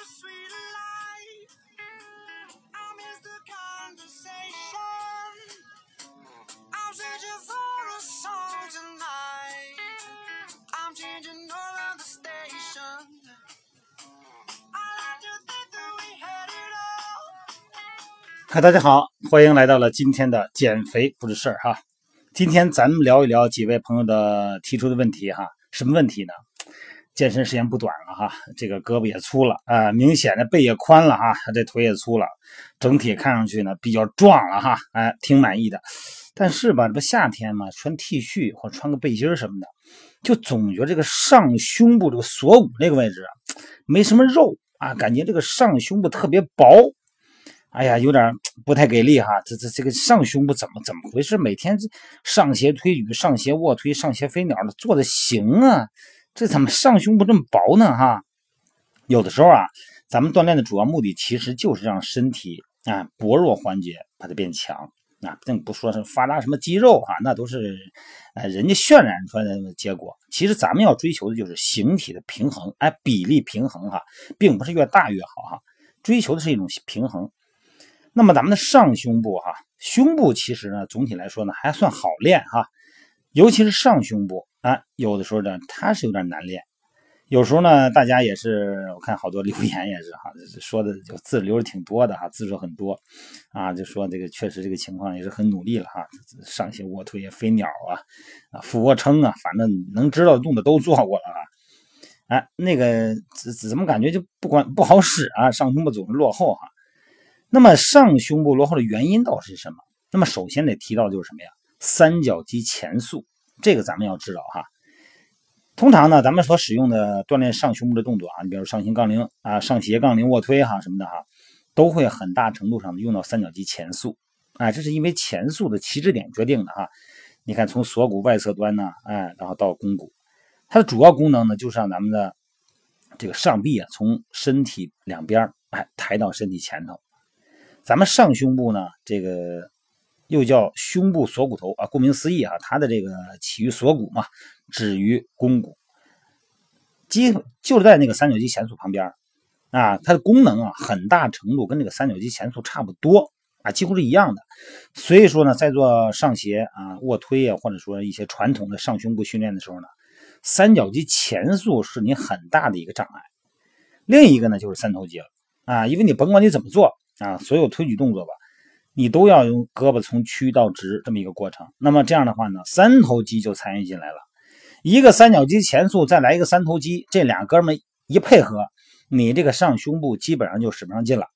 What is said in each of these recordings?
the sweet life. I miss the conversation. I'm searching for a song tonight. I'm changing over the station. I like to think that we had it all. 嗨，大家好，欢迎来到了今天的减肥不是事儿哈。今天咱们聊一聊几位朋友的提出的问题哈。什么问题呢？ 健身时间不短了哈，这个胳膊也粗了啊、明显的背也宽了哈，这腿也粗了，整体看上去呢比较壮了哈，哎，挺满意的。但是吧，这不夏天嘛，穿 T 恤或穿个背心什么的，就总觉得这个上胸部这个锁骨那个位置，没什么肉啊，感觉这个上胸部特别薄。哎呀，有点不太给力哈，这这这个上胸部怎么怎么回事？每天上斜推举、上斜卧推、上斜飞鸟的做的行啊，这怎么上胸部这么薄呢？哈，有的时候啊，咱们锻炼的主要目的其实就是让身体啊薄弱环节把它变强啊，并不说是发达什么肌肉哈、那都是呃人家渲染出来的结果。其实咱们要追求的就是形体的平衡，哎，比例平衡哈，并不是越大越好哈，追求的是一种平衡。那么咱们的上胸部哈，胸部其实呢，总体来说呢还算好练哈，尤其是上胸部啊，有的时候呢它是有点难练。有时候呢，大家也是我看好多留言也是哈，说的就字留的挺多的哈，字数很多啊，就说这个确实这个情况也是很努力了哈，上斜卧推、飞鸟啊、啊俯卧撑啊，反正能知道的动作都做过了啊。哎，那个怎怎么感觉就不管不好使啊？上胸部总是落后哈。那么上胸部落后的原因到底是什么？那么首先得提到就是什么呀？三角肌前束，这个咱们要知道哈。通常呢，咱们所使用的锻炼上胸部的动作啊，你比如上行杠铃啊、上斜杠铃卧推哈什么的哈，都会很大程度上用到三角肌前束。啊，这是因为前束的起止点决定的哈。你看，从锁骨外侧端呢，哎，然后到肱骨，它的主要功能呢，就是让咱们的这个上臂啊，从身体两边儿哎抬到身体前头。咱们上胸部呢，这个又叫胸部锁骨头啊，顾名思义啊，它的这个起于锁骨嘛，止于肱骨，基就是在那个三角肌前束旁边啊，它的功能啊，很大程度跟这个三角肌前束差不多啊，几乎是一样的。所以说呢，在做上斜啊、卧推啊，或者说一些传统的上胸部训练的时候呢，三角肌前束是你很大的一个障碍。另一个呢，就是三头肌了啊，因为你甭管你怎么做。啊，所有推举动作吧，你都要用胳膊从屈到直这么一个过程。那么这样的话呢，三头肌就参与进来了，一个三角肌前束，再来一个三头肌，这俩哥们一配合，你这个上胸部基本上就使不上劲了。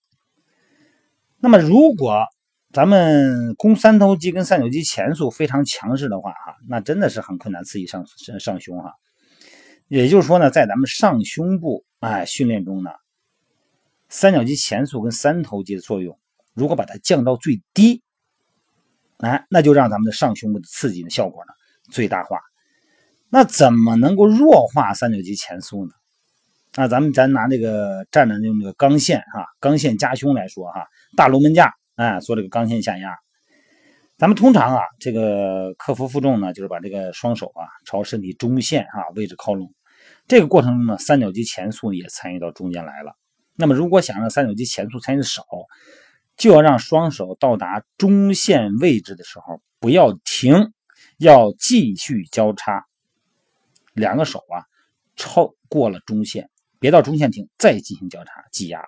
那么如果咱们肱三头肌跟三角肌前束非常强势的话，哈，那真的是很困难刺激上上胸哈。也就是说呢，在咱们上胸部哎训练中呢。三角肌前束跟三头肌的作用，如果把它降到最低，哎，那就让咱们的上胸部的刺激的效果呢最大化。那怎么能够弱化三角肌前束呢？那咱们咱拿这个站着用这个钢线哈，钢线夹胸来说哈，大龙门架哎，做这个钢线下压。咱们通常啊，这个克服负重呢，就是把这个双手啊朝身体中线啊位置靠拢。这个过程中呢，三角肌前束也参与到中间来了。那么，如果想让三角肌前束参与的少，就要让双手到达中线位置的时候不要停，要继续交叉。两个手啊超过了中线，别到中线停，再进行交叉挤压，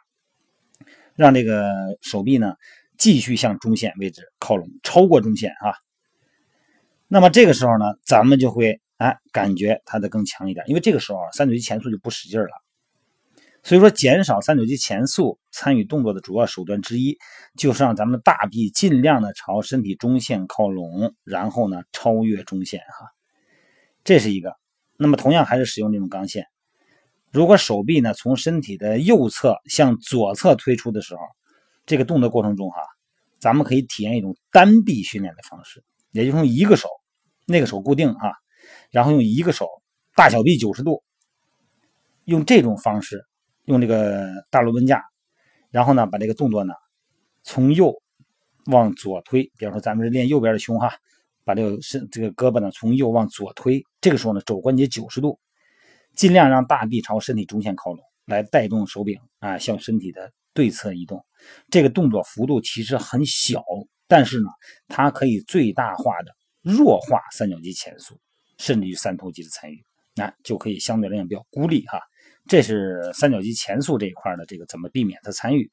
让这个手臂呢继续向中线位置靠拢，超过中线啊。那么这个时候呢，咱们就会哎感觉它的更强一点，因为这个时候啊三腿肌前束就不使劲了。所以说，减少三角肌前束参与动作的主要手段之一，就是让咱们的大臂尽量的朝身体中线靠拢，然后呢超越中线哈，这是一个。那么同样还是使用这种钢线。如果手臂呢从身体的右侧向左侧推出的时候，这个动作过程中哈，咱们可以体验一种单臂训练的方式，也就是用一个手，那个手固定哈，然后用一个手大小臂九十度，用这种方式。用这个大龙门架，然后呢，把这个动作呢从右往左推。比方说，咱们是练右边的胸哈，把这个身这个胳膊呢从右往左推。这个时候呢，肘关节九十度，尽量让大臂朝身体中线靠拢。来带动手柄啊向身体的对侧移动。这个动作幅度其实很小，但是呢，它可以最大化的弱化三角肌前束，甚至于三头肌的参与，那就可以相对来讲比较孤立哈。这是三角肌前束这一块的这个怎么避免它参与。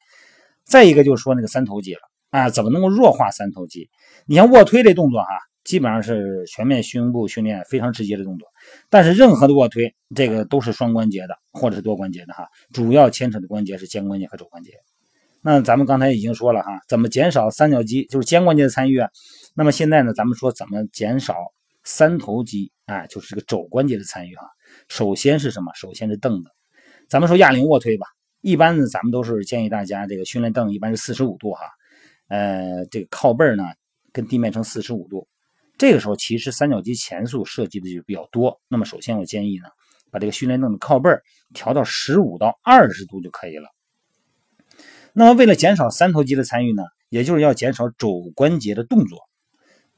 再一个就是说那个三头肌了啊，怎么能够弱化三头肌？你像卧推这动作哈，基本上是全面胸部训练非常直接的动作。但是任何的卧推，这个都是双关节的或者是多关节的哈，主要牵扯的关节是肩关节和肘关节。那咱们刚才已经说了哈，怎么减少三角肌就是肩关节的参与啊？那么现在呢，咱们说怎么减少三头肌啊，就是这个肘关节的参与哈。首先是什么？首先是凳子。咱们说哑铃卧推吧，一般呢，咱们都是建议大家这个训练凳一般是四十五度哈，呃，这个靠背呢跟地面成四十五度。这个时候其实三角肌前束涉及的就比较多。那么首先我建议呢，把这个训练凳的靠背调到十五到二十度就可以了。那么为了减少三头肌的参与呢，也就是要减少肘关节的动作，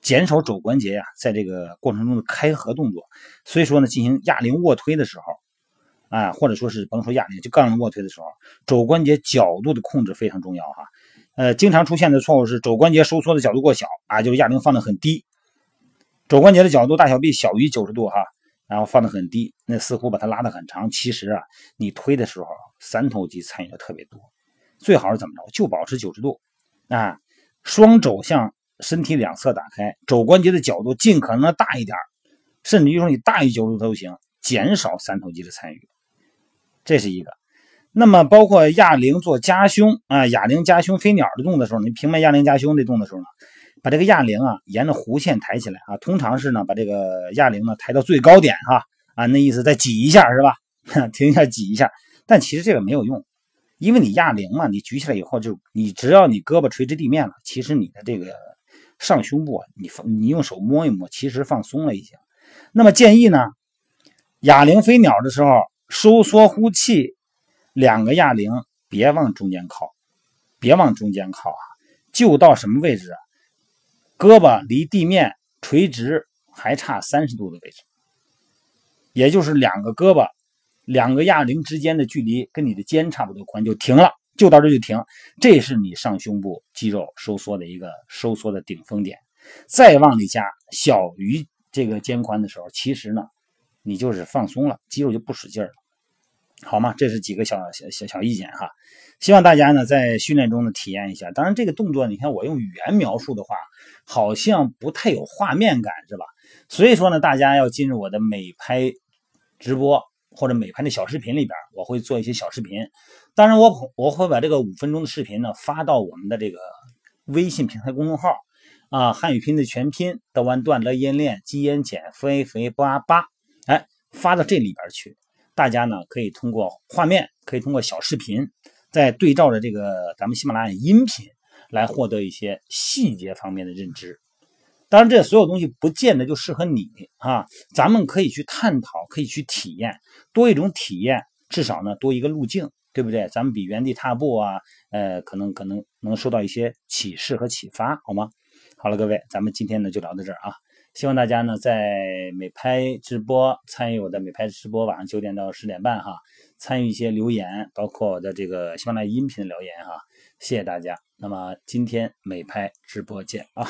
减少肘关节呀在这个过程中的开合动作。所以说呢，进行哑铃卧推的时候，啊，或者说是甭说哑铃，就杠铃卧推的时候，肘关节角度的控制非常重要哈。呃，经常出现的错误是肘关节收缩的角度过小啊，就是哑铃放的很低，肘关节的角度大小臂小于九十度哈，然后放的很低，那似乎把它拉的很长。其实啊，你推的时候三头肌参与的特别多。最好是怎么着？就保持九十度，啊，双肘向身体两侧打开，肘关节的角度尽可能的大一点，甚至于说你大于九十度都行，减少三头肌的参与。这是一个。那么包括哑铃做夹胸啊，哑铃夹胸飞鸟的动作的时候，你平面哑铃夹胸这动作的时候呢，把这个哑铃啊沿着弧线抬起来啊，通常是呢把这个哑铃呢抬到最高点哈啊，那意思再挤一下是吧？停一下挤一下，但其实这个没有用。因为你哑铃嘛，你举起来以后就你只要你胳膊垂直地面了，其实你的这个上胸部啊，你放你用手摸一摸，其实放松了一些。那么建议呢，哑铃飞鸟的时候收缩呼气，两个哑铃别往中间靠，别往中间靠啊，就到什么位置啊？胳膊离地面垂直还差三十度的位置，也就是两个胳膊。两个哑铃之间的距离跟你的肩差不多宽，就停了，就到这就停。这是你上胸部肌肉收缩的一个收缩的顶峰点。再往里加小于这个肩宽的时候，其实呢，你就是放松了，肌肉就不使劲了，好吗？这是几个小小小小意见哈。希望大家呢在训练中呢体验一下。当然，这个动作你看我用语言描述的话，好像不太有画面感，是吧？所以说呢，大家要进入我的美拍直播。或者美拍的小视频里边，我会做一些小视频。当然，我我会把这个五分钟的视频呢发到我们的这个微信平台公众号啊，汉语拼的全拼德完段乐音练基烟减肥肥八八，发到这里边去。大家呢可以通过画面，可以通过小视频，再对照着这个咱们喜马拉雅音频来获得一些细节方面的认知。当然，这所有东西不见得就适合你啊！咱们可以去探讨，可以去体验，多一种体验，至少呢多一个路径，对不对？咱们比原地踏步啊，呃，可能可能能受到一些启示和启发，好吗？好了，各位，咱们今天呢就聊到这儿啊！希望大家呢在美拍直播参与我的美拍直播，晚上九点到十点半哈，参与一些留言，包括我的这个喜马拉雅音频的留言哈，谢谢大家。那么今天美拍直播见啊！